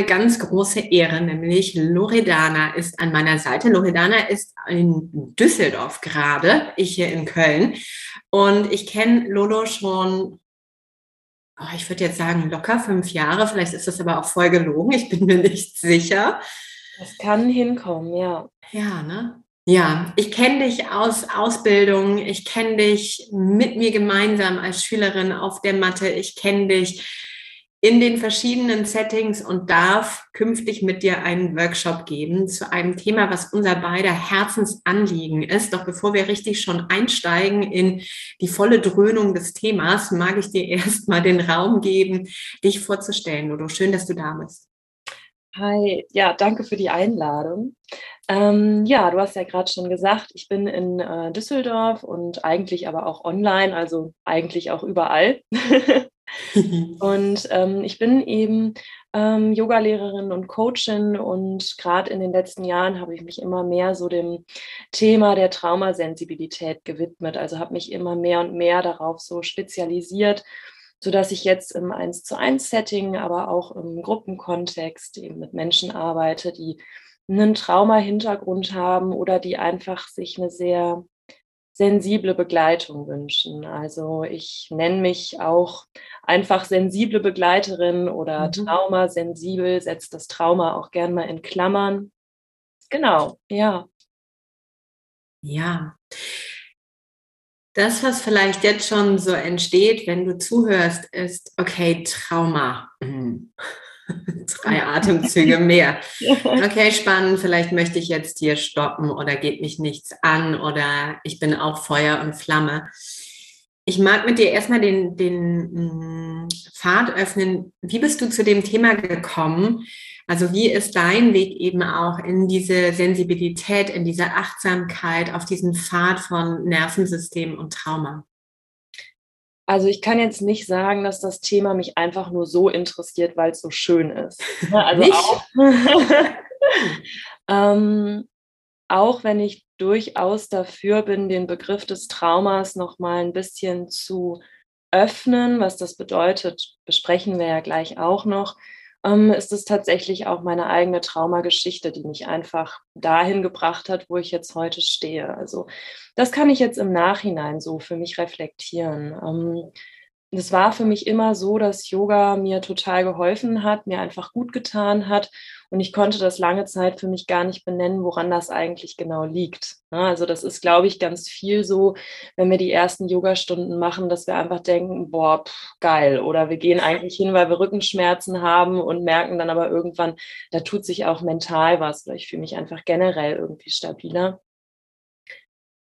eine ganz große Ehre, nämlich Loredana ist an meiner Seite. Loredana ist in Düsseldorf gerade, ich hier in Köln. Und ich kenne Lolo schon, oh, ich würde jetzt sagen, locker fünf Jahre. Vielleicht ist das aber auch voll gelogen. Ich bin mir nicht sicher. Das kann hinkommen, ja. Ja, ne? Ja, ich kenne dich aus Ausbildung, ich kenne dich mit mir gemeinsam als Schülerin auf der Matte, ich kenne dich in den verschiedenen Settings und darf künftig mit dir einen Workshop geben zu einem Thema, was unser beider Herzensanliegen ist. Doch bevor wir richtig schon einsteigen in die volle Dröhnung des Themas, mag ich dir erstmal den Raum geben, dich vorzustellen. Ludo, schön, dass du da bist. Hi, ja, danke für die Einladung. Ähm, ja, du hast ja gerade schon gesagt, ich bin in äh, Düsseldorf und eigentlich aber auch online, also eigentlich auch überall. und ähm, ich bin eben ähm, Yogalehrerin und Coachin und gerade in den letzten Jahren habe ich mich immer mehr so dem Thema der Traumasensibilität gewidmet. Also habe mich immer mehr und mehr darauf so spezialisiert, sodass ich jetzt im 1 zu 1 Setting, aber auch im Gruppenkontext eben mit Menschen arbeite, die einen Trauma-Hintergrund haben oder die einfach sich eine sehr sensible Begleitung wünschen. Also ich nenne mich auch einfach sensible Begleiterin oder mhm. traumasensibel, setzt das Trauma auch gern mal in Klammern. Genau, ja. Ja. Das, was vielleicht jetzt schon so entsteht, wenn du zuhörst, ist, okay, Trauma. Mhm. Drei Atemzüge mehr. Okay, spannend. Vielleicht möchte ich jetzt hier stoppen oder geht mich nichts an oder ich bin auch Feuer und Flamme. Ich mag mit dir erstmal den, den mm, Pfad öffnen. Wie bist du zu dem Thema gekommen? Also wie ist dein Weg eben auch in diese Sensibilität, in diese Achtsamkeit, auf diesen Pfad von Nervensystem und Trauma? Also ich kann jetzt nicht sagen, dass das Thema mich einfach nur so interessiert, weil es so schön ist. Also nicht? auch, ähm, auch wenn ich durchaus dafür bin, den Begriff des Traumas noch mal ein bisschen zu öffnen, was das bedeutet, besprechen wir ja gleich auch noch ähm, ist es tatsächlich auch meine eigene Traumageschichte, die mich einfach dahin gebracht hat, wo ich jetzt heute stehe. Also das kann ich jetzt im Nachhinein so für mich reflektieren. Ähm, es war für mich immer so, dass Yoga mir total geholfen hat, mir einfach gut getan hat. Und ich konnte das lange Zeit für mich gar nicht benennen, woran das eigentlich genau liegt. Ne, also das ist, glaube ich, ganz viel so, wenn wir die ersten Yogastunden machen, dass wir einfach denken, boah, pff, geil. Oder wir gehen eigentlich hin, weil wir Rückenschmerzen haben und merken dann aber irgendwann, da tut sich auch mental was. Oder ich fühle mich einfach generell irgendwie stabiler.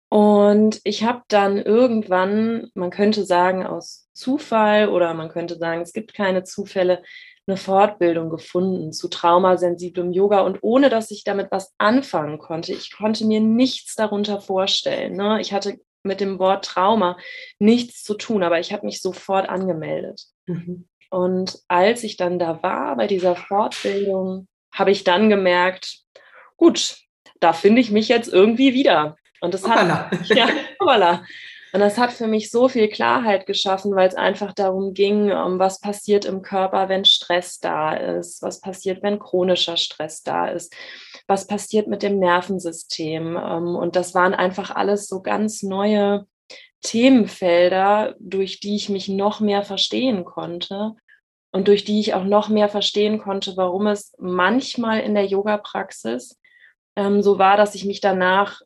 Und ich habe dann irgendwann, man könnte sagen, aus Zufall oder man könnte sagen, es gibt keine Zufälle, eine Fortbildung gefunden zu traumasensiblem Yoga und ohne dass ich damit was anfangen konnte, ich konnte mir nichts darunter vorstellen. Ne? Ich hatte mit dem Wort Trauma nichts zu tun, aber ich habe mich sofort angemeldet. Mhm. Und als ich dann da war bei dieser Fortbildung, habe ich dann gemerkt, gut, da finde ich mich jetzt irgendwie wieder. Und das hoppala. hat, ja, hoppala. Und das hat für mich so viel Klarheit geschaffen, weil es einfach darum ging, um was passiert im Körper, wenn Stress da ist, was passiert, wenn chronischer Stress da ist, was passiert mit dem Nervensystem. Ähm, und das waren einfach alles so ganz neue Themenfelder, durch die ich mich noch mehr verstehen konnte und durch die ich auch noch mehr verstehen konnte, warum es manchmal in der Yoga-Praxis ähm, so war, dass ich mich danach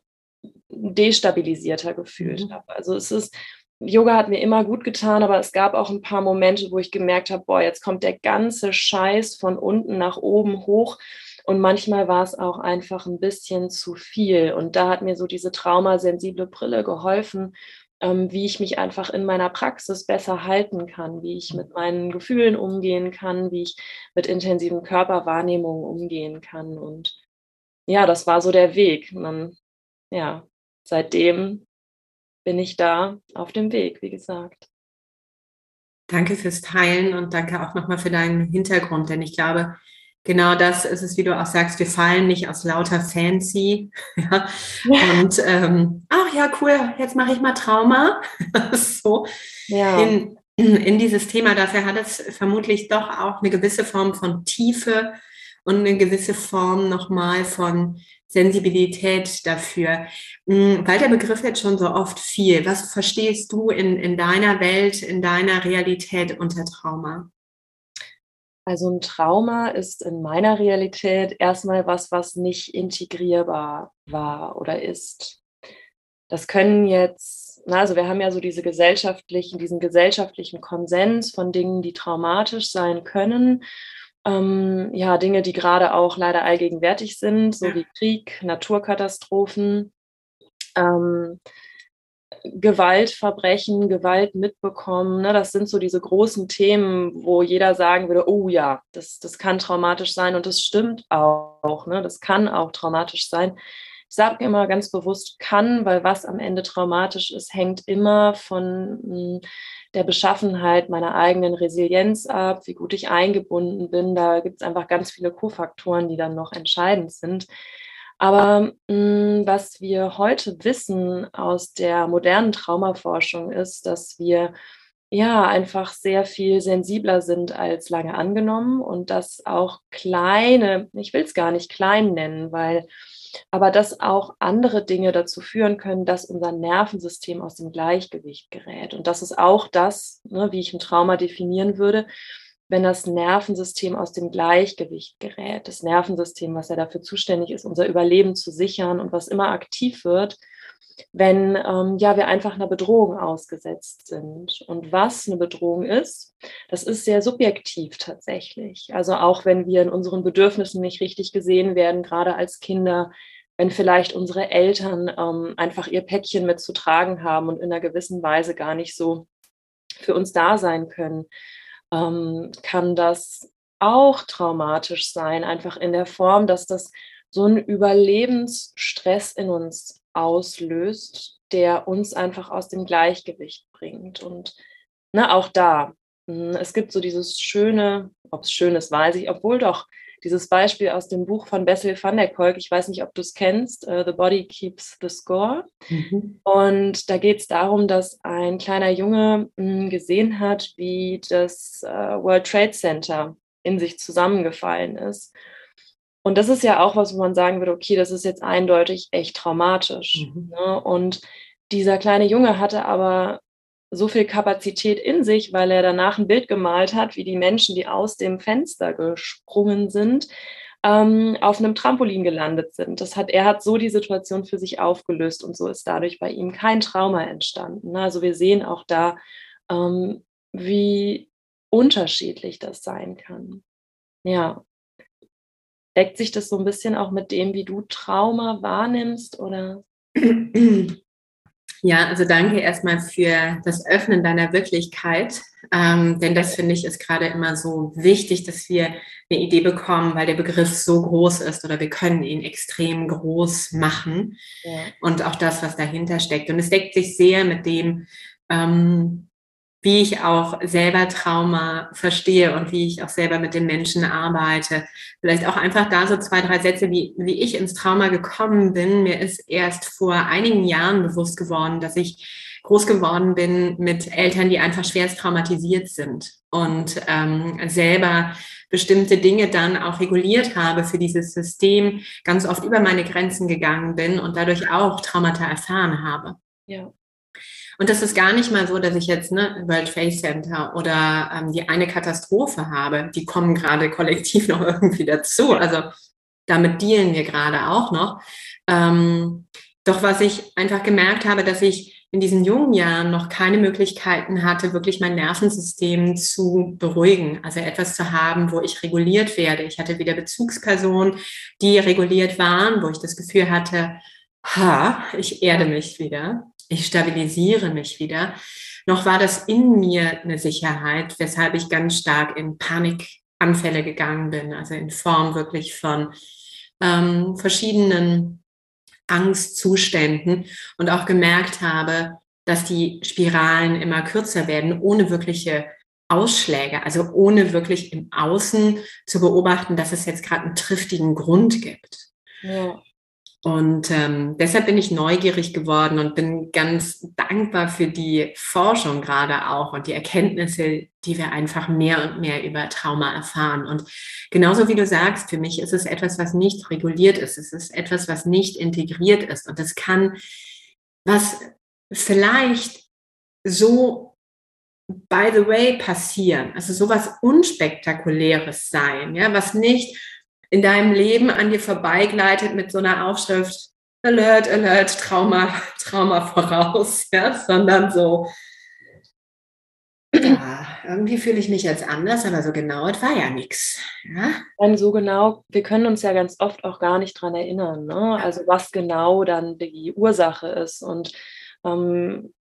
destabilisierter gefühlt mhm. habe. Also es ist, Yoga hat mir immer gut getan, aber es gab auch ein paar Momente, wo ich gemerkt habe, boah, jetzt kommt der ganze Scheiß von unten nach oben hoch. Und manchmal war es auch einfach ein bisschen zu viel. Und da hat mir so diese traumasensible Brille geholfen, ähm, wie ich mich einfach in meiner Praxis besser halten kann, wie ich mit meinen Gefühlen umgehen kann, wie ich mit intensiven Körperwahrnehmungen umgehen kann. Und ja, das war so der Weg. Dann ja, seitdem bin ich da auf dem Weg, wie gesagt. Danke fürs Teilen und danke auch nochmal für deinen Hintergrund, denn ich glaube, genau das ist es, wie du auch sagst, wir fallen nicht aus lauter Fancy. Ja? Und ähm, ach ja, cool, jetzt mache ich mal Trauma. so ja. in, in dieses Thema. Dafür hat es vermutlich doch auch eine gewisse Form von Tiefe und eine gewisse Form nochmal von Sensibilität dafür. Hm, weil der Begriff jetzt schon so oft viel. Was verstehst du in, in deiner Welt, in deiner Realität unter Trauma? Also ein Trauma ist in meiner Realität erstmal was, was nicht integrierbar war oder ist. Das können jetzt, also wir haben ja so diese gesellschaftlichen, diesen gesellschaftlichen Konsens von Dingen, die traumatisch sein können ähm, ja, Dinge, die gerade auch leider allgegenwärtig sind, so wie Krieg, Naturkatastrophen, ähm, Gewaltverbrechen, Gewalt mitbekommen. Ne? Das sind so diese großen Themen, wo jeder sagen würde, oh ja, das, das kann traumatisch sein und das stimmt auch. Ne? Das kann auch traumatisch sein. Ich sage immer ganz bewusst kann, weil was am Ende traumatisch ist, hängt immer von hm, der Beschaffenheit meiner eigenen Resilienz ab, wie gut ich eingebunden bin. Da gibt es einfach ganz viele Kofaktoren, die dann noch entscheidend sind. Aber mh, mm, was wir heute wissen aus der modernen Traumaforschung ist, dass wir ja einfach sehr viel sensibler sind als lange angenommen und dass auch kleine, ich will es gar nicht klein nennen, weil aber dass auch andere Dinge dazu führen können, dass unser Nervensystem aus dem Gleichgewicht gerät. Und das ist auch das, ne, wie ich ein Trauma definieren würde, wenn das Nervensystem aus dem Gleichgewicht gerät. Das Nervensystem, was ja dafür zuständig ist, unser Überleben zu sichern und was immer aktiv wird, wenn ähm, ja, wir einfach einer Bedrohung ausgesetzt sind. Und was eine Bedrohung ist, das ist sehr subjektiv tatsächlich. Also auch wenn wir in unseren Bedürfnissen nicht richtig gesehen werden, gerade als Kinder, wenn vielleicht unsere Eltern ähm, einfach ihr Päckchen mitzutragen haben und in einer gewissen Weise gar nicht so für uns da sein können, ähm, kann das auch traumatisch sein, einfach in der Form, dass das so einen Überlebensstress in uns auslöst, der uns einfach aus dem Gleichgewicht bringt. Und ne, auch da, hm, es gibt so dieses schöne, ob es schön ist, weiß ich, obwohl doch dieses Beispiel aus dem Buch von Bessel van der Kolk, ich weiß nicht, ob du es kennst, uh, The Body Keeps the Score. Mhm. Und da geht es darum, dass ein kleiner Junge mh, hm, gesehen hat, wie das uh, World Trade Center in sich zusammengefallen ist und das ist ja auch was, wo man sagen würde, okay, das ist jetzt eindeutig echt traumatisch. Mhm. Ne? Und dieser kleine Junge hatte aber so viel Kapazität in sich, weil er danach ein Bild gemalt hat, wie die Menschen, die aus dem Fenster gesprungen sind, ähm, auf einem Trampolin gelandet sind. Das hat, er hat so die Situation für sich aufgelöst und so ist dadurch bei ihm kein Trauma entstanden. Ne? Also wir sehen auch da, ähm, wie unterschiedlich das sein kann. Ja. Deckt sich das so ein bisschen auch mit dem, wie du Trauma wahrnimmst oder? Ja, also danke erstmal für das Öffnen deiner Wirklichkeit, ähm, denn das finde ich ist gerade immer so wichtig, dass wir eine Idee bekommen, weil der Begriff so groß ist oder wir können ihn extrem groß machen ja. und auch das, was dahinter steckt. Und es deckt sich sehr mit dem, ähm, wie ich auch selber Trauma verstehe und wie ich auch selber mit den Menschen arbeite. Vielleicht auch einfach da so zwei, drei Sätze, wie, wie ich ins Trauma gekommen bin. Mir ist erst vor einigen Jahren bewusst geworden, dass ich groß geworden bin mit Eltern, die einfach schwerst traumatisiert sind und ähm, selber bestimmte Dinge dann auch reguliert habe für dieses System, ganz oft über meine Grenzen gegangen bin und dadurch auch Traumata erfahren habe. Ja. Und das ist gar nicht mal so, dass ich jetzt ne, World Trade Center oder ähm, die eine Katastrophe habe. Die kommen gerade kollektiv noch irgendwie dazu. Also damit dealen wir gerade auch noch. Ähm, doch was ich einfach gemerkt habe, dass ich in diesen jungen Jahren noch keine Möglichkeiten hatte, wirklich mein Nervensystem zu beruhigen. Also etwas zu haben, wo ich reguliert werde. Ich hatte wieder Bezugspersonen, die reguliert waren, wo ich das Gefühl hatte, ha, ich erde mich wieder ich stabilisiere mich wieder, noch war das in mir eine Sicherheit, weshalb ich ganz stark in Panikanfälle gegangen bin, also in Form wirklich von ähm, verschiedenen Angstzuständen und auch gemerkt habe, dass die Spiralen immer kürzer werden, ohne wirkliche Ausschläge, also ohne wirklich im Außen zu beobachten, dass es jetzt gerade einen triftigen Grund gibt. Ja. Und ähm, deshalb bin ich neugierig geworden und bin ganz dankbar für die Forschung gerade auch und die Erkenntnisse, die wir einfach mehr und mehr über Trauma erfahren. Und genauso wie du sagst, für mich ist es etwas, was nicht reguliert ist. Es ist etwas, was nicht integriert ist. Und es kann, was vielleicht so by the way passieren, also sowas unspektakuläres sein, ja, was nicht in deinem Leben an dir vorbeigleitet mit so einer Aufschrift Alert, Alert, Trauma, Trauma voraus, ja, sondern so, ja, irgendwie fühle ich mich jetzt anders, aber so genau, es war ja nichts. Ja? Dann so genau, wir können uns ja ganz oft auch gar nicht dran erinnern, ne? also was genau dann die Ursache ist. Und ähm,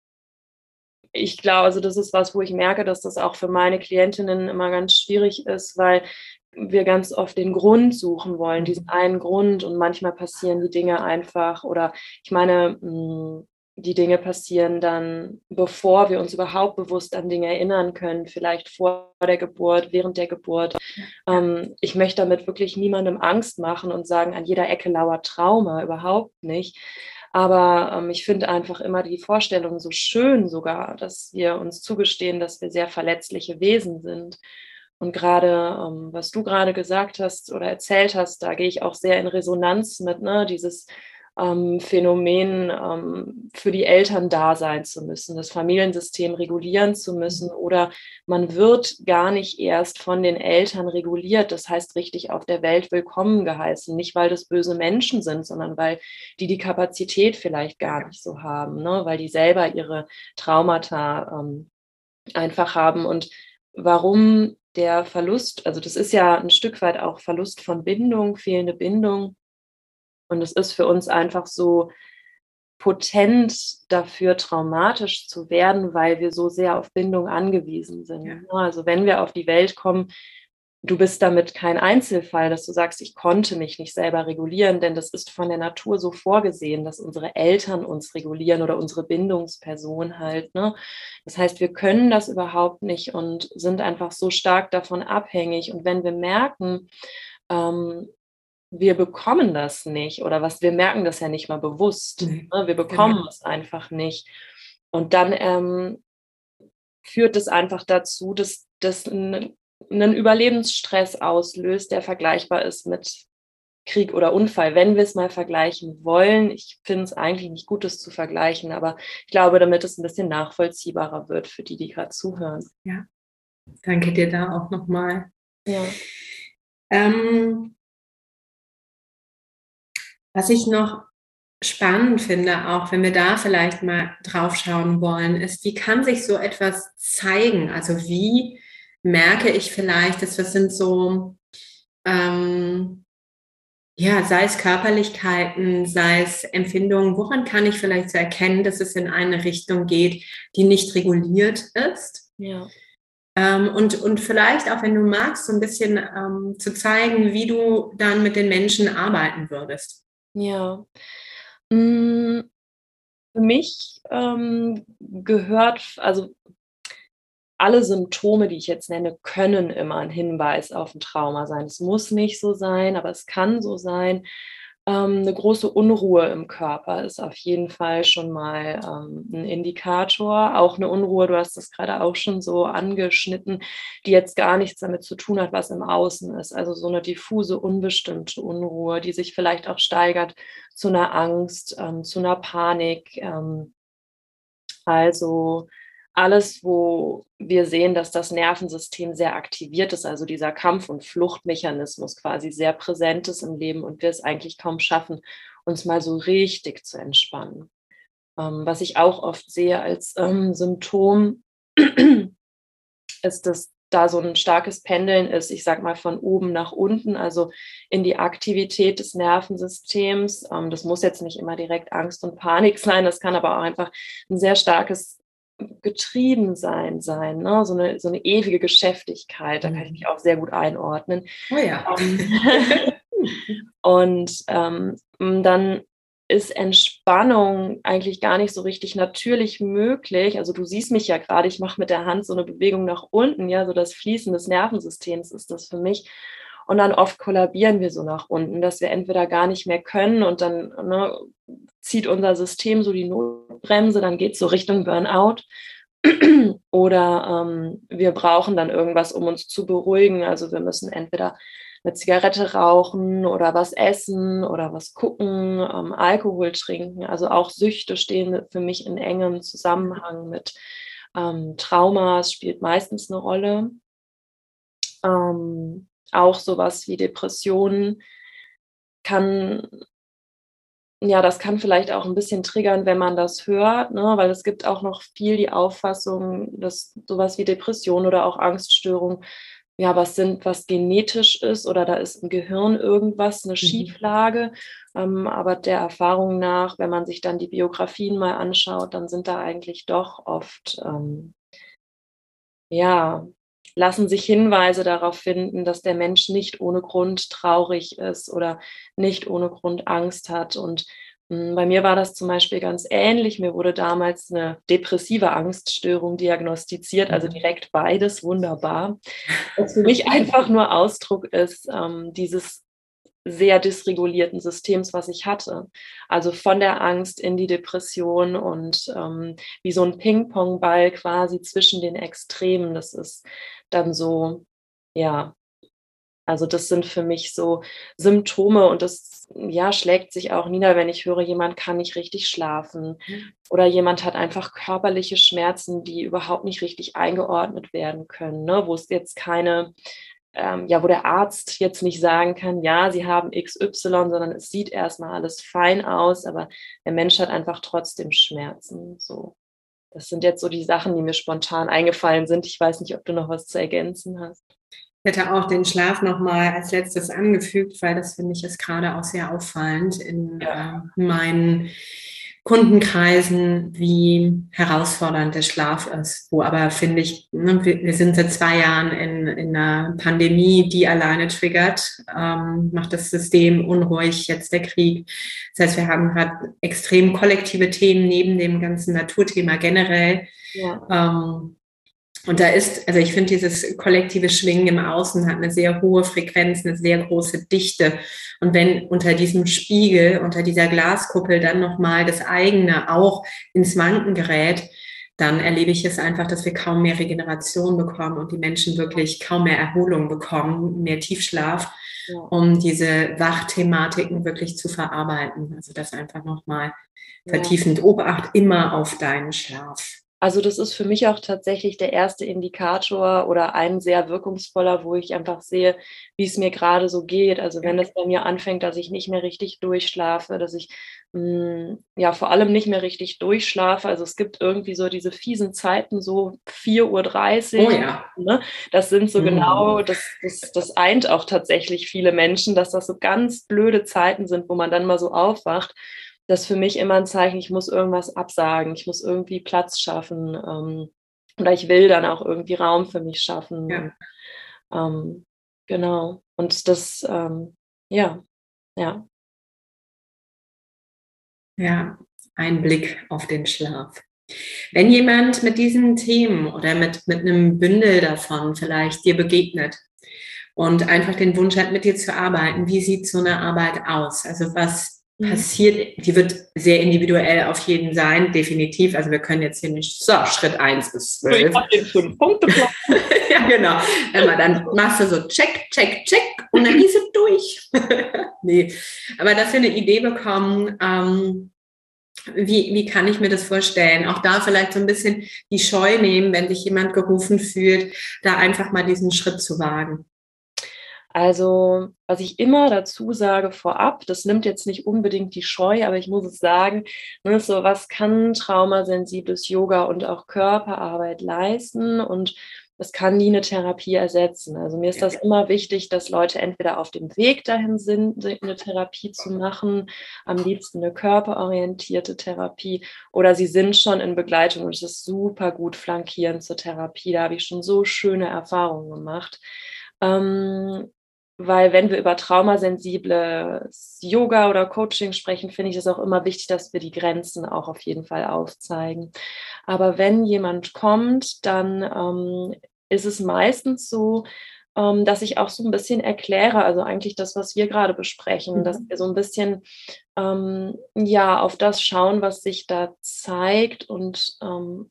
ich glaube, also das ist was, wo ich merke, dass das auch für meine Klientinnen immer ganz schwierig ist, weil wir ganz oft den Grund suchen wollen, diesen mhm. einen Grund und manchmal passieren die Dinge einfach oder ich meine, hm, die Dinge passieren dann, bevor wir uns überhaupt bewusst an Dinge erinnern können, vielleicht vor der Geburt, während der Geburt. Ähm, ich möchte damit wirklich niemandem Angst machen und sagen, an jeder Ecke lauert Trauma, überhaupt nicht. Aber ähm, ich finde einfach immer die Vorstellung so schön sogar, dass wir uns zugestehen, dass wir sehr verletzliche Wesen sind und gerade, ähm, was du gerade gesagt hast oder erzählt hast, da gehe ich auch sehr in Resonanz mit, ne? dieses ähm, Phänomen, ähm, für die Eltern da sein zu müssen, das Familiensystem regulieren zu müssen mhm. oder man wird gar nicht erst von den Eltern reguliert, das heißt richtig auf der Welt willkommen geheißen, nicht weil das böse Menschen sind, sondern weil die die Kapazität vielleicht gar nicht so haben, ne? weil die selber ihre Traumata ähm, einfach haben und warum der Verlust, also das ist ja ein Stück weit auch Verlust von Bindung, fehlende Bindung. Und es ist für uns einfach so potent dafür, traumatisch zu werden, weil wir so sehr auf Bindung angewiesen sind. Ja. Also wenn wir auf die Welt kommen, du bist damit kein Einzelfall, dass du sagst, ich konnte mich nicht selber regulieren, denn das ist von der Natur so vorgesehen, dass unsere Eltern uns regulieren oder unsere Bindungsperson halt. Ne? Das heißt, wir können das überhaupt nicht und sind einfach so stark davon abhängig. Und wenn wir merken, ähm, wir bekommen das nicht oder was, wir merken das ja nicht mal bewusst, mhm. ne? wir bekommen genau. es einfach nicht. Und dann ähm, führt es einfach dazu, dass das ein einen Überlebensstress auslöst, der vergleichbar ist mit Krieg oder Unfall, wenn wir es mal vergleichen wollen. Ich finde es eigentlich nicht gut, es zu vergleichen, aber ich glaube, damit es ein bisschen nachvollziehbarer wird für die, die gerade zuhören. Ja, danke dir da auch nochmal. Ja. Ähm, was ich noch spannend finde, auch wenn wir da vielleicht mal drauf schauen wollen, ist, wie kann sich so etwas zeigen? Also wie merke ich vielleicht, dass das sind so, ähm, ja, sei es Körperlichkeiten, sei es Empfindungen, woran kann ich vielleicht so erkennen, dass es in eine Richtung geht, die nicht reguliert ist? Ja. Ähm, und, und vielleicht auch, wenn du magst, so ein bisschen ähm, zu zeigen, wie du dann mit den Menschen arbeiten würdest. Ja. Mm, für mich ähm, gehört, also alle Symptome, die ich jetzt nenne, können immer ein Hinweis auf ein Trauma sein. Es muss nicht so sein, aber es kann so sein. Ähm, eine große Unruhe im Körper ist auf jeden Fall schon mal ähm, ein Indikator. Auch eine Unruhe, du hast das gerade auch schon so angeschnitten, die jetzt gar nichts damit zu tun hat, was im Außen ist. Also so eine diffuse, unbestimmte Unruhe, die sich vielleicht auch steigert zu einer Angst, ähm, zu einer Panik. Ähm, also alles, wo wir sehen, dass das Nervensystem sehr aktiviert ist, also dieser Kampf- und Fluchtmechanismus quasi sehr präsent ist im Leben und wir es eigentlich kaum schaffen, uns mal so richtig zu entspannen. Ähm, was ich auch oft sehe als ähm, Symptom, ist, dass da so ein starkes Pendeln ist, ich sag mal von oben nach unten, also in die Aktivität des Nervensystems. Ähm, das muss jetzt nicht immer direkt Angst und Panik sein, das kann aber auch einfach ein sehr starkes getrieben sein sein, ne? so, eine, so eine ewige Geschäftigkeit, da kann ich mhm. mich auch sehr gut einordnen. Oh ja. Ähm, und ähm, dann ist Entspannung eigentlich gar nicht so richtig natürlich möglich. Also du siehst mich ja gerade, ich mache mit der Hand so eine Bewegung nach unten, ja, so das Fließen des Nervensystems ist das für mich. Und dann oft kollabieren wir so nach unten, dass wir entweder gar nicht mehr können und dann ne, zieht unser System so die Notbremse, dann geht es so Richtung Burnout. Oder ähm, wir brauchen dann irgendwas, um uns zu beruhigen. Also wir müssen entweder eine Zigarette rauchen oder was essen oder was gucken, ähm, Alkohol trinken. Also auch Süchte stehen für mich in engem Zusammenhang mit ähm, Traumas, spielt meistens eine Rolle. Ähm, auch sowas wie Depressionen kann ja, das kann vielleicht auch ein bisschen triggern, wenn man das hört, ne? weil es gibt auch noch viel die Auffassung, dass sowas wie Depression oder auch Angststörung ja, was sind, was genetisch ist oder da ist im Gehirn irgendwas, eine mhm. Schieflage. Ähm, aber der Erfahrung nach, wenn man sich dann die Biografien mal anschaut, dann sind da eigentlich doch oft, ähm, ja, lassen sich Hinweise darauf finden, dass der Mensch nicht ohne Grund traurig ist oder nicht ohne Grund Angst hat. Und hm, bei mir war das zum Beispiel ganz ähnlich. Mir wurde damals eine depressive Angststörung diagnostiziert, also mhm. direkt beides, wunderbar. Was für mich einfach nur Ausdruck ist ähm, dieses sehr dysregulierten Systems, was ich hatte. Also von der Angst in die Depression und ähm, wie so ein Ping-Pong-Ball quasi zwischen den Extremen. Das ist dann so, ja, also das sind für mich so Symptome und das ja schlägt sich auch nieder, wenn ich höre, jemand kann nicht richtig schlafen mhm. oder jemand hat einfach körperliche Schmerzen, die überhaupt nicht richtig eingeordnet werden können, ne? wo es jetzt keine ähm, ja, wo der Arzt jetzt nicht sagen kann, ja, sie haben XY, sondern es sieht erstmal alles fein aus, aber der Mensch hat einfach trotzdem Schmerzen. So. Das sind jetzt so die Sachen, die mir spontan eingefallen sind. Ich weiß nicht, ob du noch was zu ergänzen hast. Ich hätte auch den Schlaf nochmal als letztes angefügt, weil das finde ich ist gerade auch sehr auffallend in ja. äh, meinen Kundenkreisen, wie herausfordernd der Schlaf ist. Wo aber finde ich, ne, wir, sind seit zwei Jahren in, in einer Pandemie, die alleine triggert, ähm, macht das System unruhig, jetzt der Krieg. Das heißt, wir haben gerade extrem kollektive Themen neben dem ganzen Naturthema generell. Ja. Ähm, und da ist, also ich finde, dieses kollektive Schwingen im Außen hat eine sehr hohe Frequenz, eine sehr große Dichte. Und wenn unter diesem Spiegel, unter dieser Glaskuppel dann nochmal das eigene auch ins Wanken gerät, dann erlebe ich es einfach, dass wir kaum mehr Regeneration bekommen und die Menschen wirklich kaum mehr Erholung bekommen, mehr Tiefschlaf, ja. um diese Wachthematiken wirklich zu verarbeiten. Also das einfach nochmal ja. vertiefend. Obacht immer auf deinen Schlaf. Also das ist für mich auch tatsächlich der erste Indikator oder ein sehr wirkungsvoller, wo ich einfach sehe, wie es mir gerade so geht. Also wenn es bei mir anfängt, dass ich nicht mehr richtig durchschlafe, dass ich mh, hm, ja vor allem nicht mehr richtig durchschlafe. Also es gibt irgendwie so diese fiesen Zeiten, so 4.30 Uhr. Oh ja. Ne? Das sind so mhm. genau, das, das, das eint auch tatsächlich viele Menschen, dass das so ganz blöde Zeiten sind, wo man dann mal so aufwacht das für mich immer ein Zeichen, ich muss irgendwas absagen, ich muss irgendwie Platz schaffen ähm, oder ich will dann auch irgendwie Raum für mich schaffen. Ja. Ähm, genau. Und das, ähm, ja, ja. Ja, ein Blick auf den Schlaf. Wenn jemand mit diesen Themen oder mit, mit einem Bündel davon vielleicht dir begegnet und einfach den Wunsch hat, mit dir zu arbeiten, wie sieht so eine Arbeit aus? Also was. Passiert, die wird sehr individuell auf jeden sein, definitiv. Also wir können jetzt hier nicht, so, Schritt 1 bis 12. Ich habe den fünf Punkte Ja, genau. Immer dann machst du so check, check, check und dann ist es durch. nee, aber dass wir eine Idee bekommen, ähm, wie, wie kann ich mir das vorstellen? Auch da vielleicht so ein bisschen die Scheu nehmen, wenn sich jemand gerufen fühlt, da einfach mal diesen Schritt zu wagen. Also, was ich immer dazu sage vorab, das nimmt jetzt nicht unbedingt die Scheu, aber ich muss es sagen, ne, so was kann traumasensibles Yoga und auch Körperarbeit leisten und es kann nie eine Therapie ersetzen. Also mir ist das immer wichtig, dass Leute entweder auf dem Weg dahin sind, eine Therapie zu machen, am liebsten eine körperorientierte Therapie, oder sie sind schon in Begleitung und es ist super gut flankierend zur Therapie. Da habe ich schon so schöne Erfahrungen gemacht. Ähm, weil wenn wir über traumasensibles Yoga oder Coaching sprechen, finde ich es auch immer wichtig, dass wir die Grenzen auch auf jeden Fall aufzeigen. Aber wenn jemand kommt, dann ähm, ist es meistens so, ähm, dass ich auch so ein bisschen erkläre, also eigentlich das, was wir gerade besprechen, mhm. dass wir so ein bisschen ähm, ja auf das schauen, was sich da zeigt und ähm,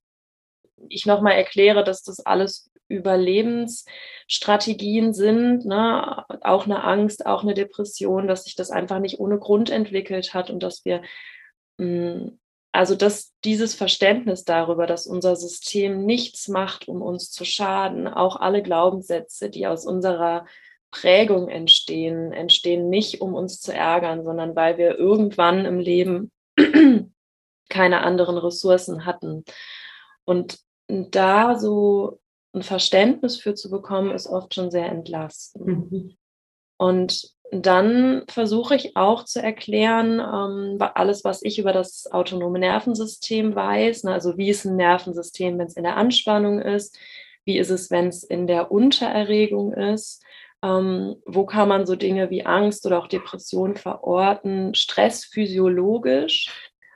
ich nochmal erkläre, dass das alles Überlebensstrategien sind, ne? auch eine Angst, auch eine Depression, dass sich das einfach nicht ohne Grund entwickelt hat und dass wir, mh, mm, also dass dieses Verständnis darüber, dass unser System nichts macht, um uns zu schaden, auch alle Glaubenssätze, die aus unserer Prägung entstehen, entstehen nicht, um uns zu ärgern, sondern weil wir irgendwann im Leben keine anderen Ressourcen hatten. Und da so ein Verständnis für zu bekommen, ist oft schon sehr entlastend. Mhm. Und dann versuche ich auch zu erklären, ähm, alles, was ich über das autonome Nervensystem weiß. Ne, also wie ist ein Nervensystem, wenn es in der Anspannung ist? Wie ist es, wenn es in der Untererregung ist? Ähm, wo kann man so Dinge wie Angst oder auch Depression verorten? Stress physiologisch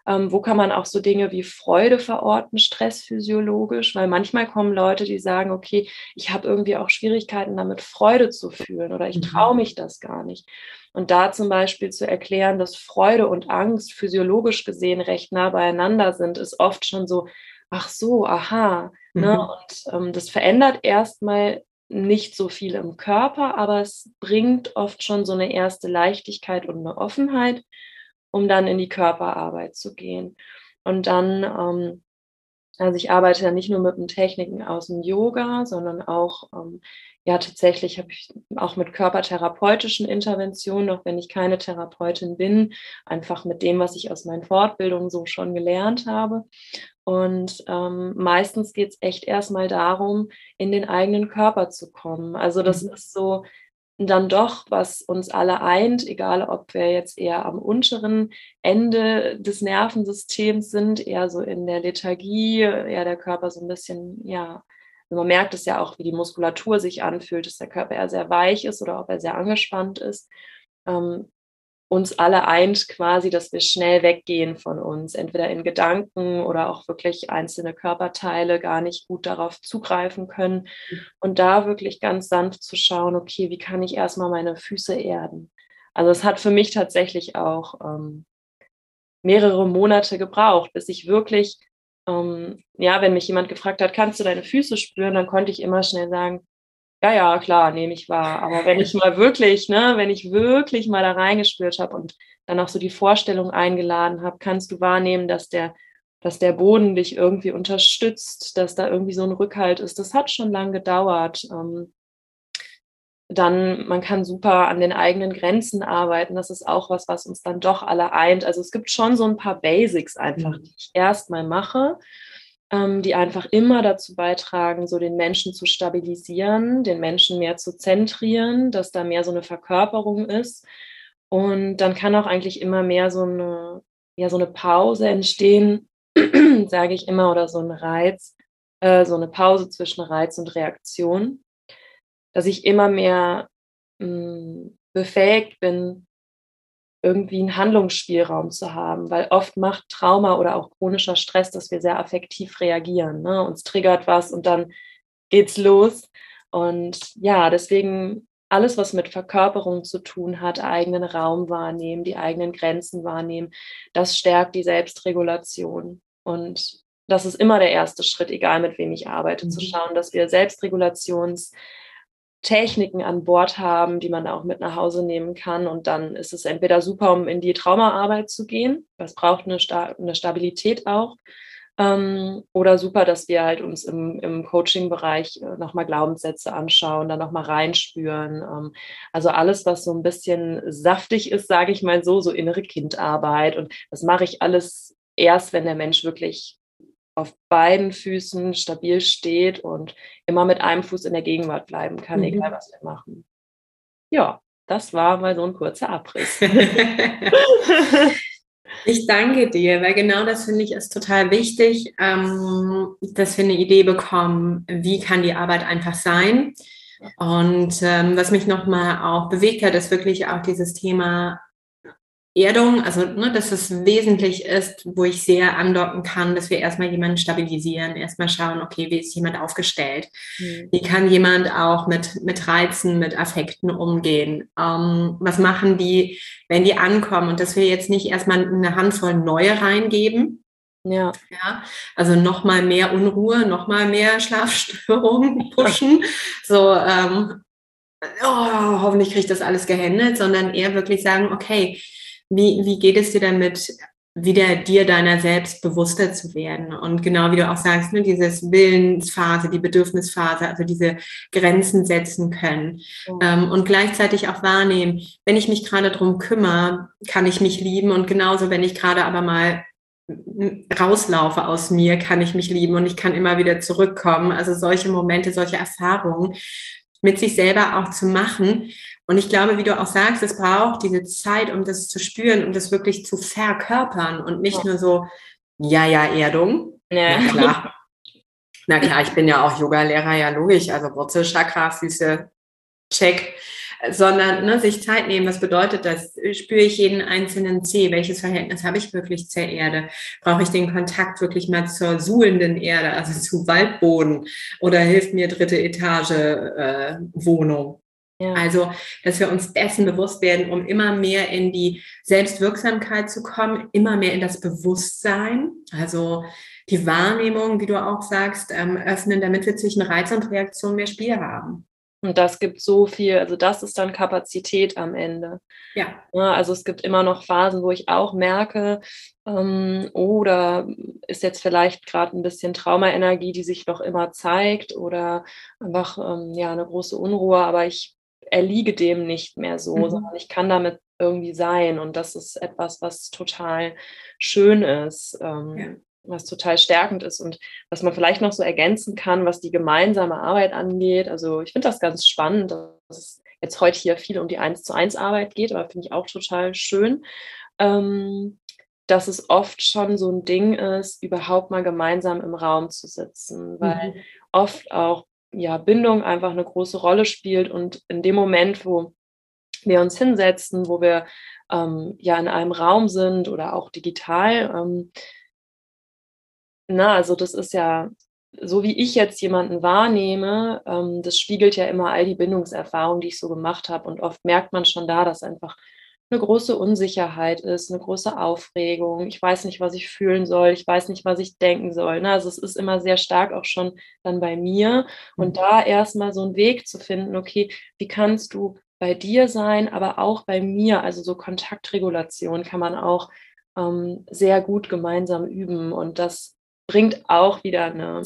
ähm, wo kann man auch so Dinge wie Freude verorten, stressphysiologisch? Weil manchmal kommen Leute, die sagen, okay, ich habe irgendwie auch Schwierigkeiten damit, Freude zu fühlen oder ich mhm. traue mich das gar nicht. Und da zum Beispiel zu erklären, dass Freude und Angst physiologisch gesehen recht nah beieinander sind, ist oft schon so, ach so, aha. Ne? Mhm. Ne? Und ähm, das verändert erstmal nicht so viel im Körper, aber es bringt oft schon so eine erste Leichtigkeit und eine Offenheit um dann in die Körperarbeit zu gehen. Und dann, ähm, also ich arbeite ja nicht nur mit den Techniken aus dem Yoga, sondern auch, ähm, ja, tatsächlich habe ich auch mit körpertherapeutischen Interventionen, auch wenn ich keine Therapeutin bin, einfach mit dem, was ich aus meinen Fortbildungen so schon gelernt habe. Und ähm, meistens geht es echt erstmal darum, in den eigenen Körper zu kommen. Also das mhm. ist so, dann doch, was uns alle eint, egal ob wir jetzt eher am unteren Ende des Nervensystems sind, eher so in der Lethargie, eher der Körper so ein bisschen, ja, man merkt es ja auch, wie die Muskulatur sich anfühlt, dass der Körper eher sehr weich ist oder ob er sehr angespannt ist. Ähm, uns alle eint quasi, dass wir schnell weggehen von uns, entweder in Gedanken oder auch wirklich einzelne Körperteile gar nicht gut darauf zugreifen können. Und da wirklich ganz sanft zu schauen, okay, wie kann ich erstmal meine Füße erden? Also es hat für mich tatsächlich auch ähm, mehrere Monate gebraucht, bis ich wirklich, ähm, ja, wenn mich jemand gefragt hat, kannst du deine Füße spüren, dann konnte ich immer schnell sagen, ja, ja, klar, nehme ich wahr. Aber wenn ich mal wirklich, ne, wenn ich wirklich mal da reingespürt habe und dann auch so die Vorstellung eingeladen habe, kannst du wahrnehmen, dass der, dass der Boden dich irgendwie unterstützt, dass da irgendwie so ein Rückhalt ist. Das hat schon lange gedauert. Ähm, dann, man kann super an den eigenen Grenzen arbeiten. Das ist auch was, was uns dann doch alle eint. Also es gibt schon so ein paar Basics einfach, mhm. die ich erstmal mache die einfach immer dazu beitragen, so den Menschen zu stabilisieren, den Menschen mehr zu zentrieren, dass da mehr so eine Verkörperung ist. Und dann kann auch eigentlich immer mehr so eine, ja, so eine Pause entstehen, sage ich immer, oder so ein Reiz, äh, so eine Pause zwischen Reiz und Reaktion, dass ich immer mehr mh, hm, befähigt bin, irgendwie einen Handlungsspielraum zu haben, weil oft macht Trauma oder auch chronischer Stress, dass wir sehr affektiv reagieren. Ne? Uns triggert was und dann geht's los. Und ja, deswegen alles, was mit Verkörperung zu tun hat, eigenen Raum wahrnehmen, die eigenen Grenzen wahrnehmen, das stärkt die Selbstregulation. Und das ist immer der erste Schritt, egal mit wem ich arbeite, mhm. zu schauen, dass wir Selbstregulations- Techniken an Bord haben, die man auch mit nach Hause nehmen kann. Und dann ist es entweder super, um in die Traumaarbeit zu gehen. Das braucht eine, Sta eine Stabilität auch. Ähm, oder super, dass wir halt uns im, im Coaching-Bereich äh, nochmal Glaubenssätze anschauen, dann nochmal reinspüren. Ähm, also alles, was so ein bisschen saftig ist, sage ich mal so, so innere Kindarbeit. Und das mache ich alles erst, wenn der Mensch wirklich auf beiden Füßen stabil steht und immer mit einem Fuß in der Gegenwart bleiben kann, mhm. egal was wir machen. Ja, das war mal so ein kurzer Abriss. ich danke dir, weil genau das finde ich ist total wichtig, ähm, dass wir eine Idee bekommen, wie kann die Arbeit einfach sein. Und ähm, was mich nochmal auch bewegt hat, ist wirklich auch dieses Thema Erdung, also ne, dass es wesentlich ist, wo ich sehr andocken kann, dass wir erstmal jemanden stabilisieren, erstmal schauen, okay, wie ist jemand aufgestellt? Mhm. Wie kann jemand auch mit, mit Reizen, mit Affekten umgehen? Ähm, was machen die, wenn die ankommen? Und dass wir jetzt nicht erstmal eine Handvoll neue reingeben. Ja. ja also nochmal mehr Unruhe, nochmal mehr Schlafstörungen pushen. So, ähm, oh, hoffentlich kriege ich das alles gehandelt, sondern eher wirklich sagen, okay, wie, wie geht es dir damit, wieder dir deiner selbst bewusster zu werden? Und genau wie du auch sagst, ne, dieses Willensphase, die Bedürfnisphase, also diese Grenzen setzen können mhm. ähm, und gleichzeitig auch wahrnehmen, wenn ich mich gerade drum kümmere, kann ich mich lieben und genauso, wenn ich gerade aber mal rauslaufe aus mir, kann ich mich lieben und ich kann immer wieder zurückkommen. Also solche Momente, solche Erfahrungen mit sich selber auch zu machen, und ich glaube, wie du auch sagst, es braucht diese Zeit, um das zu spüren und das wirklich zu verkörpern und nicht ja. nur so, ja, ja, Erdung. Ja. Na klar. Na klar, ich bin ja auch Yoga-Lehrer, ja logisch. Also Wurzelchakra, Füße, check. Sondern ne, sich Zeit nehmen, was bedeutet das? Spüre ich jeden einzelnen Zeh? Welches Verhältnis habe ich wirklich zur Erde? Brauche ich den Kontakt wirklich mal zur suhlenden Erde, also zu Waldboden? Oder hilft mir dritte Etage äh, Wohnung? Ja. Also, dass wir uns dessen bewusst werden, um immer mehr in die Selbstwirksamkeit zu kommen, immer mehr in das Bewusstsein, also die Wahrnehmung, wie du auch sagst, ähm, öffnen, damit wir zwischen Reiz und Reaktion mehr Spiel haben. Und das gibt so viel, also das ist dann Kapazität am Ende. Ja. also es gibt immer noch Phasen, wo ich auch merke, ähm, oder ist jetzt vielleicht gerade ein bisschen Traumaenergie, die sich noch immer zeigt oder einfach ähm, ja eine große Unruhe, aber ich erliege dem nicht mehr so, mhm. sondern ich kann damit irgendwie sein. Und das ist etwas, was total schön ist, ähm, ja. was total stärkend ist und was man vielleicht noch so ergänzen kann, was die gemeinsame Arbeit angeht. Also ich finde das ganz spannend, dass es jetzt heute hier viel um die 1 zu 1 Arbeit geht, aber finde ich auch total schön. Ähm, dass es oft schon so ein Ding ist, überhaupt mal gemeinsam im Raum zu sitzen, weil mhm. oft auch ja, Bindung einfach eine große Rolle spielt. Und in dem Moment, wo wir uns hinsetzen, wo wir ähm, ja in einem Raum sind oder auch digital, ähm, na, also das ist ja so wie ich jetzt jemanden wahrnehme, ähm, das spiegelt ja immer all die Bindungserfahrungen, die ich so gemacht habe. Und oft merkt man schon da, dass einfach eine große Unsicherheit ist, eine große Aufregung. Ich weiß nicht, was ich fühlen soll. Ich weiß nicht, was ich denken soll. Ne? Also es ist immer sehr stark auch schon dann bei mir. Und mhm. da erstmal so einen Weg zu finden, okay, wie kannst du bei dir sein, aber auch bei mir, also so Kontaktregulation kann man auch ähm, sehr gut gemeinsam üben. Und das bringt auch wieder eine,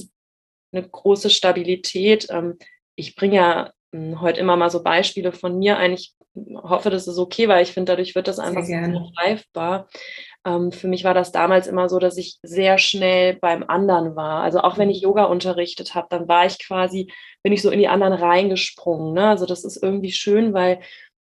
eine große Stabilität. Ähm, ich bringe ja hm, heute immer mal so Beispiele von mir ein. Ich hoffe, das ist okay, weil ich finde, dadurch wird das einfach so greifbar. Ähm, für mich war das damals immer so, dass ich sehr schnell beim anderen war. Also auch wenn ich mhm. Yoga unterrichtet habe, dann war ich quasi, bin ich so in die anderen reingesprungen. Ne? Also das ist irgendwie schön, weil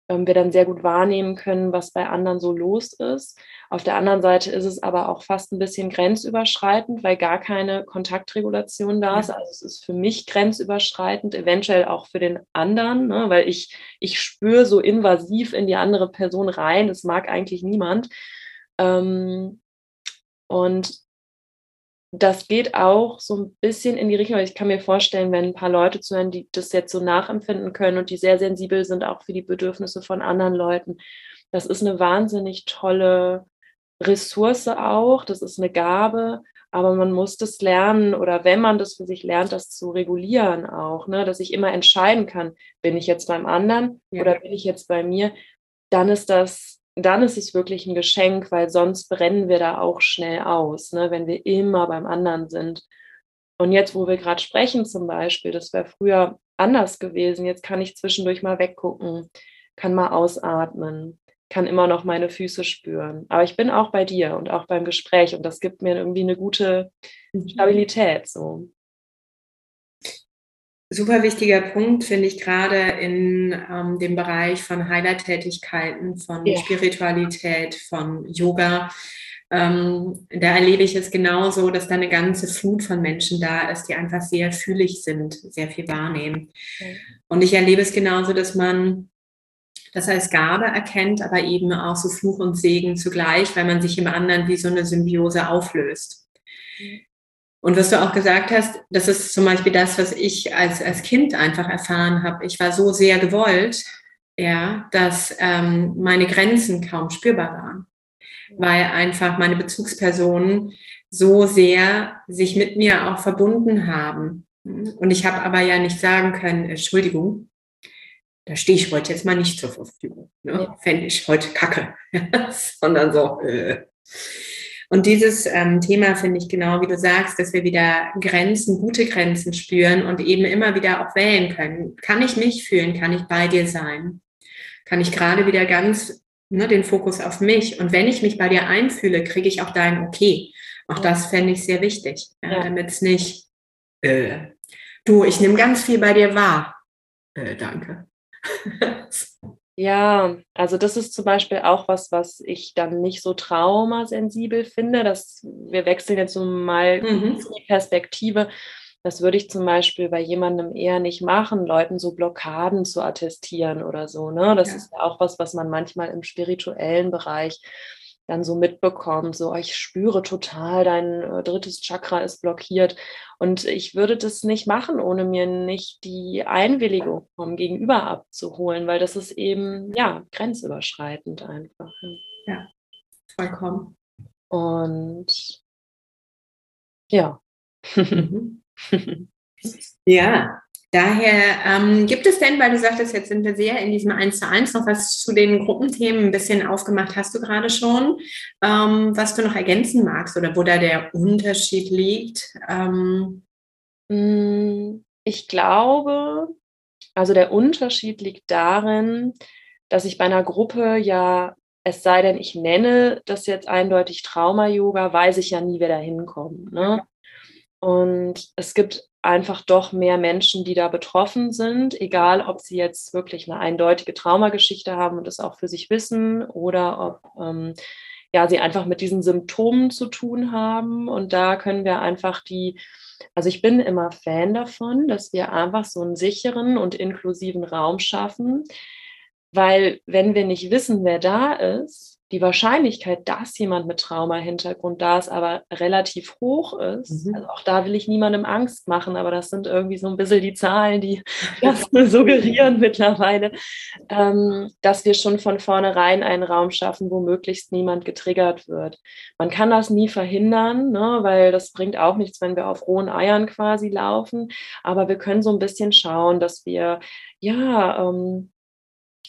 wir dann sehr gut wahrnehmen können, was bei anderen so los ist. Auf der anderen Seite ist es aber auch fast ein bisschen grenzüberschreitend, weil gar keine Kontaktregulation da ist. Also es ist für mich grenzüberschreitend, eventuell auch für den anderen, ne? weil ich, ich spüre so invasiv in die andere Person rein. Das mag eigentlich niemand. Ähm, und das geht auch so ein bisschen in die Richtung, ich kann mir vorstellen, wenn ein paar Leute zuhören, die das jetzt so nachempfinden können und die sehr sensibel sind, auch für die Bedürfnisse von anderen Leuten. Das ist eine wahnsinnig tolle Ressource auch, das ist eine Gabe, aber man muss das lernen oder wenn man das für sich lernt, das zu regulieren auch, ne? dass ich immer entscheiden kann, bin ich jetzt beim anderen ja. oder bin ich jetzt bei mir, dann ist das dann ist es wirklich ein Geschenk, weil sonst brennen wir da auch schnell aus, ne, wenn wir immer beim anderen sind. Und jetzt, wo wir gerade sprechen zum Beispiel, das wäre früher anders gewesen. Jetzt kann ich zwischendurch mal weggucken, kann mal ausatmen, kann immer noch meine Füße spüren. Aber ich bin auch bei dir und auch beim Gespräch und das gibt mir irgendwie eine gute mhm. Stabilität. So super wichtiger Punkt, finde ich gerade in ähm, dem Bereich von Heilertätigkeiten, von ja. Spiritualität, von Yoga. ähm, da erlebe ich es genauso, dass da eine ganze Flut von Menschen da ist, die einfach sehr fühlig sind, sehr viel wahrnehmen. Und ich erlebe es genauso, dass man das als Gabe erkennt, aber eben auch so Fluch und Segen zugleich, weil man sich im anderen wie so eine Symbiose auflöst. Und was du auch gesagt hast, das ist zum Beispiel das, was ich als, als Kind einfach erfahren habe. Ich war so sehr gewollt, ja, dass ähm, meine Grenzen kaum spürbar waren, weil einfach meine Bezugspersonen so sehr sich mit mir auch verbunden haben. Und ich habe aber ja nicht sagen können, Entschuldigung, da stehe ich heute jetzt mal nicht zur Verfügung. Ne? Ja. Fände ich heute kacke, sondern so. Äh. Und dieses ähm, Thema finde ich genau, wie du sagst, dass wir wieder Grenzen, gute Grenzen spüren und eben immer wieder auch wählen können. Kann ich mich fühlen? Kann ich bei dir sein? Kann ich gerade wieder ganz ne, den Fokus auf mich? Und wenn ich mich bei dir einfühle, kriege ich auch dein Okay. Auch das fände ich sehr wichtig, ja, damit es nicht, äh, du, ich nehme ganz viel bei dir wahr. Äh, danke. Ja, also das ist zum Beispiel auch was, was ich dann nicht so traumasensibel finde. Dass wir wechseln jetzt so mal mhm. die Perspektive. Das würde ich zum Beispiel bei jemandem eher nicht machen, Leuten so Blockaden zu attestieren oder so. Ne? Das ja. ist auch was, was man manchmal im spirituellen Bereich dann so mitbekommt, so ich spüre total, dein äh, drittes Chakra ist blockiert. Und ich würde das nicht machen, ohne mir nicht die Einwilligung vom Gegenüber abzuholen, weil das ist eben, ja, grenzüberschreitend einfach. Ja, vollkommen. Und ja. Mhm. ja, Daher ähm, gibt es denn, weil du sagtest, jetzt sind wir sehr in diesem 1 zu 1 noch was zu den Gruppenthemen ein bisschen aufgemacht, hast du gerade schon, ähm, was du noch ergänzen magst oder wo da der Unterschied liegt? Ähm. Mm, ich glaube, also der Unterschied liegt darin, dass ich bei einer Gruppe ja, es sei denn, ich nenne das jetzt eindeutig Trauma-Yoga, weiß ich ja nie, wer da hinkommt. Ne? Und es gibt einfach doch mehr Menschen, die da betroffen sind, egal ob sie jetzt wirklich eine eindeutige Traumageschichte haben und es auch für sich wissen oder ob ähm, ja, sie einfach mit diesen Symptomen zu tun haben. Und da können wir einfach die, also ich bin immer Fan davon, dass wir einfach so einen sicheren und inklusiven Raum schaffen, weil wenn wir nicht wissen, wer da ist, die Wahrscheinlichkeit, dass jemand mit Trauma-Hintergrund da ist, aber relativ hoch ist. Mhm. Also auch da will ich niemandem Angst machen, aber das sind irgendwie so ein bisschen die Zahlen, die das suggerieren mittlerweile, ähm, dass wir schon von vornherein einen Raum schaffen, wo möglichst niemand getriggert wird. Man kann das nie verhindern, ne, weil das bringt auch nichts, wenn wir auf rohen Eiern quasi laufen. Aber wir können so ein bisschen schauen, dass wir ja ähm,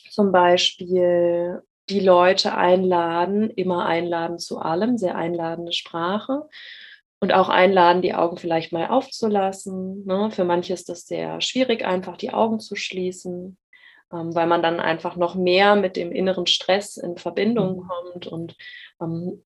zum Beispiel die Leute einladen, immer einladen zu allem, sehr einladende Sprache. Und auch einladen, die Augen vielleicht mal aufzulassen. Ne? Für manche ist das sehr schwierig, einfach die Augen zu schließen, ähm, weil man dann einfach noch mehr mit dem inneren Stress in Verbindung mhm. kommt und ähm,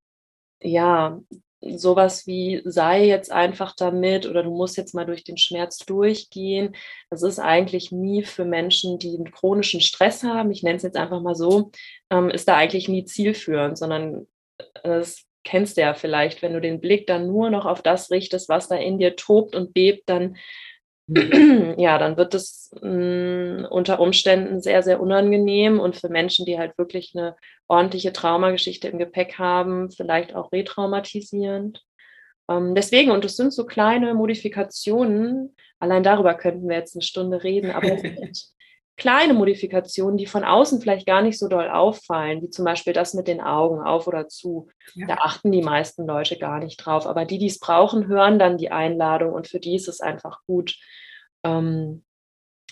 ja, sowas wie sei jetzt einfach damit oder du musst jetzt mal durch den Schmerz durchgehen. Das ist eigentlich nie für Menschen, die einen chronischen Stress haben, ich nenne es jetzt einfach mal so, ähm, ist da eigentlich nie zielführend, sondern äh, das kennst du ja vielleicht, wenn du den Blick dann nur noch auf das richtest, was da in dir tobt und bebt, dann ja, dann wird es mh, mm, unter Umständen sehr, sehr unangenehm und für Menschen, die halt wirklich eine ordentliche Traumageschichte im Gepäck haben, vielleicht auch retraumatisierend. Ähm, deswegen, und es sind so kleine Modifikationen, allein darüber könnten wir jetzt eine Stunde reden, aber es sind kleine Modifikationen, die von außen vielleicht gar nicht so doll auffallen, wie zum Beispiel das mit den Augen auf oder zu. Ja. Da achten die meisten Leute gar nicht drauf. Aber die, die es brauchen, hören dann die Einladung und für die ist es einfach gut. Ähm,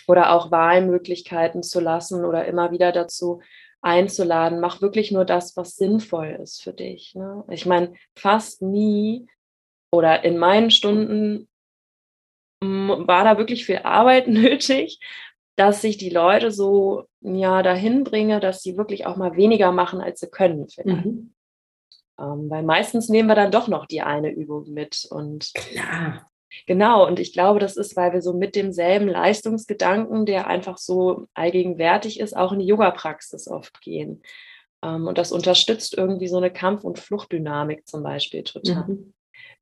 oder auch Wahlmöglichkeiten zu lassen oder immer wieder dazu einzuladen. Mach wirklich nur das, was sinnvoll ist für dich. Ne? Ich meine, fast nie oder in meinen Stunden war da wirklich viel Arbeit nötig dass ich die Leute so ja dahin bringe, dass sie wirklich auch mal weniger machen, als sie können. Mhm. Ähm, weil meistens nehmen wir dann doch noch die eine Übung mit und klar. Genau, und ich glaube, das ist, weil wir so mit demselben Leistungsgedanken, der einfach so allgegenwärtig ist, auch in die Yoga-Praxis oft gehen. Ähm, und das unterstützt irgendwie so eine Kampf- und Fluchtdynamik zum Beispiel total. Mhm.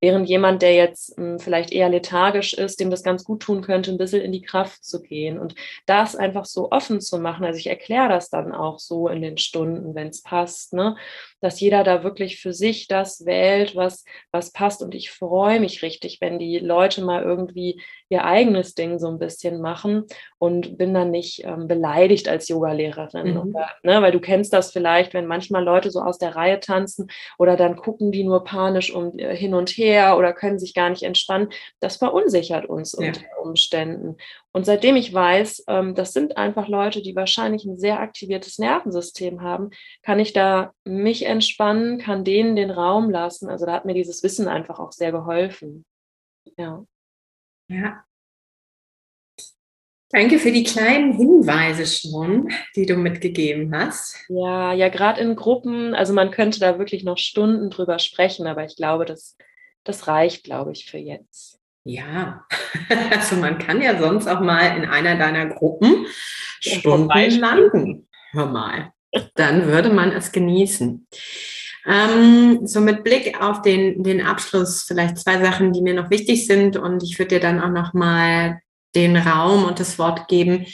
Während jemand, der jetzt mh, hm, vielleicht eher lethargisch ist, dem das ganz gut tun könnte, ein bisschen in die Kraft zu gehen und das einfach so offen zu machen. Also ich erkläre das dann auch so in den Stunden, wenn es passt, ne? dass jeder da wirklich für sich das wählt, was, was passt. Und ich freue mich richtig, wenn die Leute mal irgendwie ihr eigenes Ding so ein bisschen machen und bin dann nicht ähm, beleidigt als Yogalehrerin. Mhm. Oder, ne, weil du kennst das vielleicht, wenn manchmal Leute so aus der Reihe tanzen oder dann gucken die nur panisch um, äh, hin und her oder können sich gar nicht entspannen. Das verunsichert uns ja. unter Umständen. Und seitdem ich weiß, ähm, das sind einfach Leute, die wahrscheinlich ein sehr aktiviertes Nervensystem haben, kann ich da mich entspannen, kann denen den Raum lassen. Also da hat mir dieses Wissen einfach auch sehr geholfen. Ja. Ja. Danke für die kleinen Hinweise schon, die du mitgegeben hast. Ja, ja, gerade in Gruppen, also man könnte da wirklich noch Stunden drüber sprechen, aber ich glaube, das, das reicht, glaube ich, für jetzt. Ja, also man kann ja sonst auch mal in einer deiner Gruppen Stunden landen. Hör mal, dann würde man es genießen. Ähm, so mit Blick auf den, den Abschluss vielleicht zwei Sachen, die mir noch wichtig sind und ich würde dir dann auch noch mal den Raum und das Wort geben,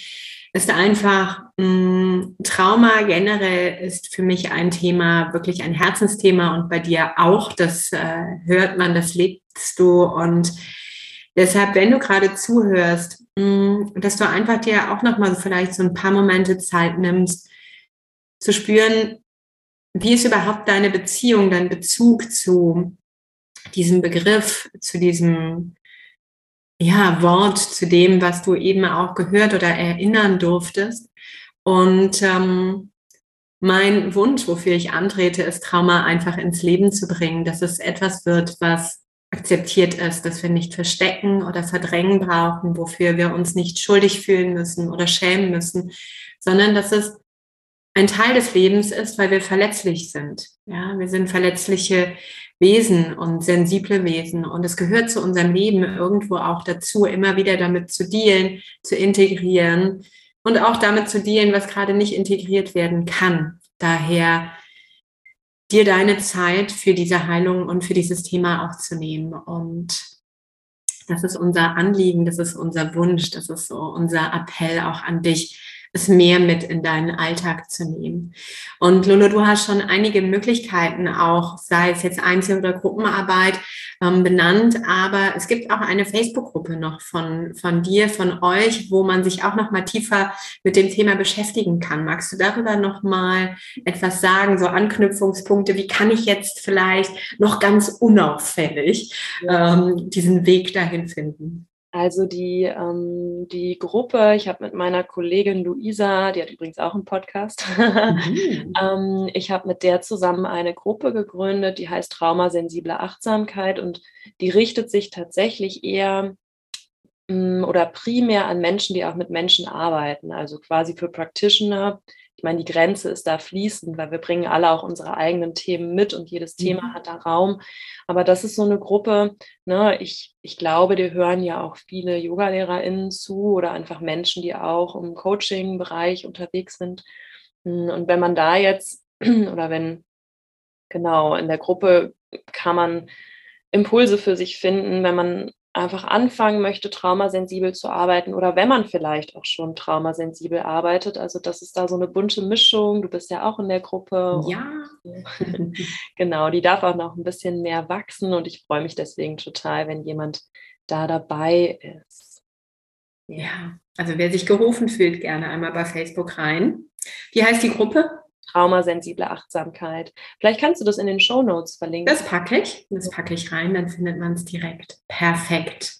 ist einfach mh, mm, Trauma generell ist für mich ein Thema, wirklich ein Herzensthema und bei dir auch. Das äh, hört man, das lebst du und Deshalb, wenn du gerade zuhörst, mm, dass du einfach dir auch nochmal vielleicht so ein paar Momente Zeit nimmst, zu spüren, wie ist überhaupt deine Beziehung, dein Bezug zu diesem Begriff, zu diesem ja, Wort, zu dem, was du eben auch gehört oder erinnern durftest. Und ähm, mein Wunsch, wofür ich antrete, ist, Trauma einfach ins Leben zu bringen, dass es etwas wird, was akzeptiert ist, dass wir nicht verstecken oder verdrängen brauchen, wofür wir uns nicht schuldig fühlen müssen oder schämen müssen, sondern dass es ein Teil des Lebens ist, weil wir verletzlich sind. Ja, wir sind verletzliche Wesen und sensible Wesen und es gehört zu unserem Leben irgendwo auch dazu, immer wieder damit zu dealen, zu integrieren und auch damit zu dealen, was gerade nicht integriert werden kann. Daher dir deine Zeit für diese Heilung und für dieses Thema auch zu nehmen. Und das ist unser Anliegen, das ist unser Wunsch, das ist so unser Appell auch an dich, es mehr mit in deinen Alltag zu nehmen. Und Lolo, du hast schon einige Möglichkeiten auch, sei es jetzt Einzel- oder Gruppenarbeit, ähm, benannt, aber es gibt auch eine Facebook-Gruppe noch von, von dir, von euch, wo man sich auch noch mal tiefer mit dem Thema beschäftigen kann. Magst du darüber noch mal etwas sagen, so Anknüpfungspunkte? Wie kann ich jetzt vielleicht noch ganz unauffällig ähm, diesen Weg dahin finden? Also die, ähm, die Gruppe, ich habe mit meiner Kollegin Luisa, die hat übrigens auch einen Podcast, mhm. ähm, ich habe mit der zusammen eine Gruppe gegründet, die heißt Traumasensible Achtsamkeit und die richtet sich tatsächlich eher mh, mm, oder primär an Menschen, die auch mit Menschen arbeiten, also quasi für Practitioner, ich meine, die Grenze ist da fließend, weil wir bringen alle auch unsere eigenen Themen mit und jedes mhm. Thema hat da Raum. Aber das ist so eine Gruppe, ne, ich, ich glaube, dir hören ja auch viele YogalehrerInnen zu oder einfach Menschen, die auch im Coaching-Bereich unterwegs sind. Hm, und wenn man da jetzt oder wenn genau in der Gruppe kann man Impulse für sich finden, wenn man einfach anfangen möchte, traumasensibel zu arbeiten oder wenn man vielleicht auch schon traumasensibel arbeitet. Also das ist da so eine bunte Mischung. Du bist ja auch in der Gruppe. Ja. genau, die darf auch noch ein bisschen mehr wachsen und ich freue mich deswegen total, wenn jemand da dabei ist. Ja, also wer sich gerufen fühlt, gerne einmal bei Facebook rein. Wie heißt die Gruppe? Traumasensible Achtsamkeit. Vielleicht kannst du das in den Show Notes verlinken. Das packe ich, das packe ich rein, dann findet man es direkt. Perfekt.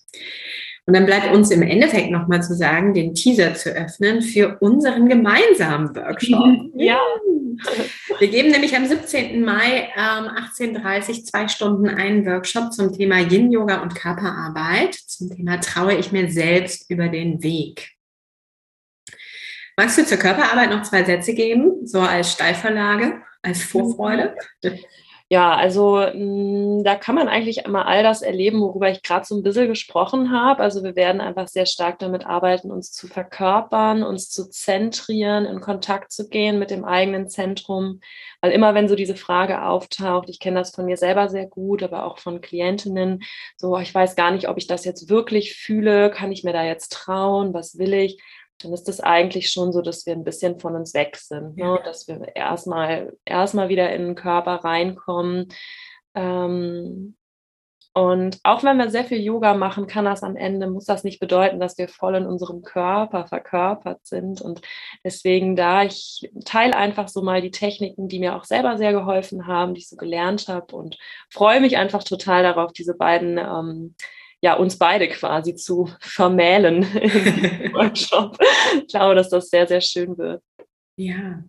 Und dann bleibt uns im Endeffekt nochmal zu sagen, den Teaser zu öffnen für unseren gemeinsamen Workshop. ja. Wir geben nämlich am 17. Mai ähm, 18.30 zwei Stunden einen Workshop zum Thema Yin-Yoga und Körperarbeit, zum Thema Traue ich mir selbst über den Weg. Magst du zur Körperarbeit noch zwei Sätze geben, so als Steilverlage, als Vorfreude? Ja, also mh, hm, da kann man eigentlich immer all das erleben, worüber ich gerade so ein bisschen gesprochen habe. Also wir werden einfach sehr stark damit arbeiten, uns zu verkörpern, uns zu zentrieren, in Kontakt zu gehen mit dem eigenen Zentrum. Weil immer, wenn so diese Frage auftaucht, ich kenne das von mir selber sehr gut, aber auch von Klientinnen, so, ich weiß gar nicht, ob ich das jetzt wirklich fühle, kann ich mir da jetzt trauen, was will ich? Dann ist es eigentlich schon so, dass wir ein bisschen von uns weg sind, ne? dass wir erstmal erstmal wieder in den Körper reinkommen. Ähm, und auch wenn wir sehr viel Yoga machen, kann das am Ende, muss das nicht bedeuten, dass wir voll in unserem Körper verkörpert sind. Und deswegen da, ich teile einfach so mal die Techniken, die mir auch selber sehr geholfen haben, die ich so gelernt habe und freue mich einfach total darauf, diese beiden ähm, ja, uns beide quasi zu vermählen im Workshop. Ich glaube, dass das sehr, sehr schön wird. Ja,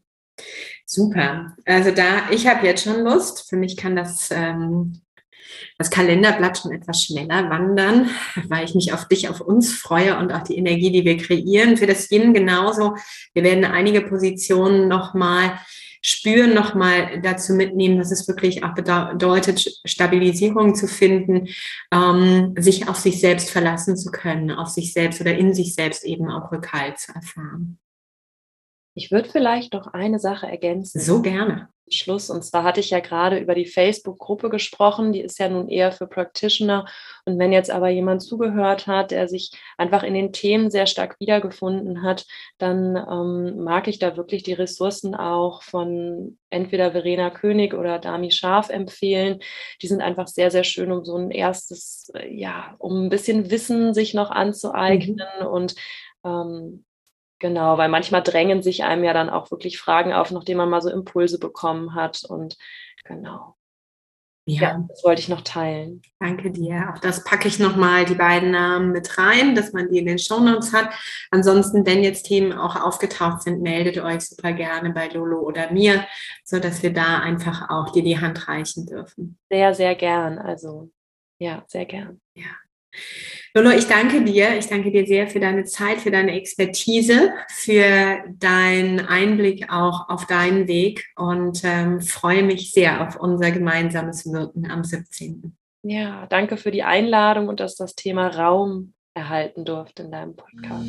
super. Also da, ich habe jetzt schon Lust. Für mich kann das, ähm, das Kalenderblatt schon etwas schneller wandern, weil ich mich auf dich, auf uns freue und auch die Energie, die wir kreieren. Für das Yin genauso. Wir werden einige Positionen nochmal Spüren nochmal dazu mitnehmen, dass es wirklich auch bedeutet, Stabilisierung zu finden, ähm, sich auf sich selbst verlassen zu können, auf sich selbst oder in sich selbst eben auch Rückhalt zu erfahren. Ich würde vielleicht noch eine Sache ergänzen. So gerne. Schluss. Und zwar hatte ich ja gerade über die Facebook-Gruppe gesprochen, die ist ja nun eher für Practitioner. Und wenn jetzt aber jemand zugehört hat, der sich einfach in den Themen sehr stark wiedergefunden hat, dann ähm, mag ich da wirklich die Ressourcen auch von entweder Verena König oder Dami Scharf empfehlen. Die sind einfach sehr, sehr schön, um so ein erstes, äh, ja, um ein bisschen Wissen sich noch anzueignen mhm. und ähm, Genau, weil manchmal drängen sich einem ja dann auch wirklich Fragen auf, nachdem man mal so Impulse bekommen hat. Und genau. Ja. ja, das wollte ich noch teilen. Danke dir. Auch das packe ich nochmal die beiden Namen mit rein, dass man die in den Shownotes hat. Ansonsten, wenn jetzt Themen auch aufgetaucht sind, meldet euch super gerne bei Lolo oder mir, sodass wir da einfach auch dir die Hand reichen dürfen. Sehr, sehr gern. Also ja, sehr gern. Ja. Lolo, ich danke dir. Ich danke dir sehr für deine Zeit, für deine Expertise, für deinen Einblick auch auf deinen Weg und ähm, freue mich sehr auf unser gemeinsames Wirken am 17. Ja, danke für die Einladung und dass das Thema Raum erhalten durfte in deinem Podcast.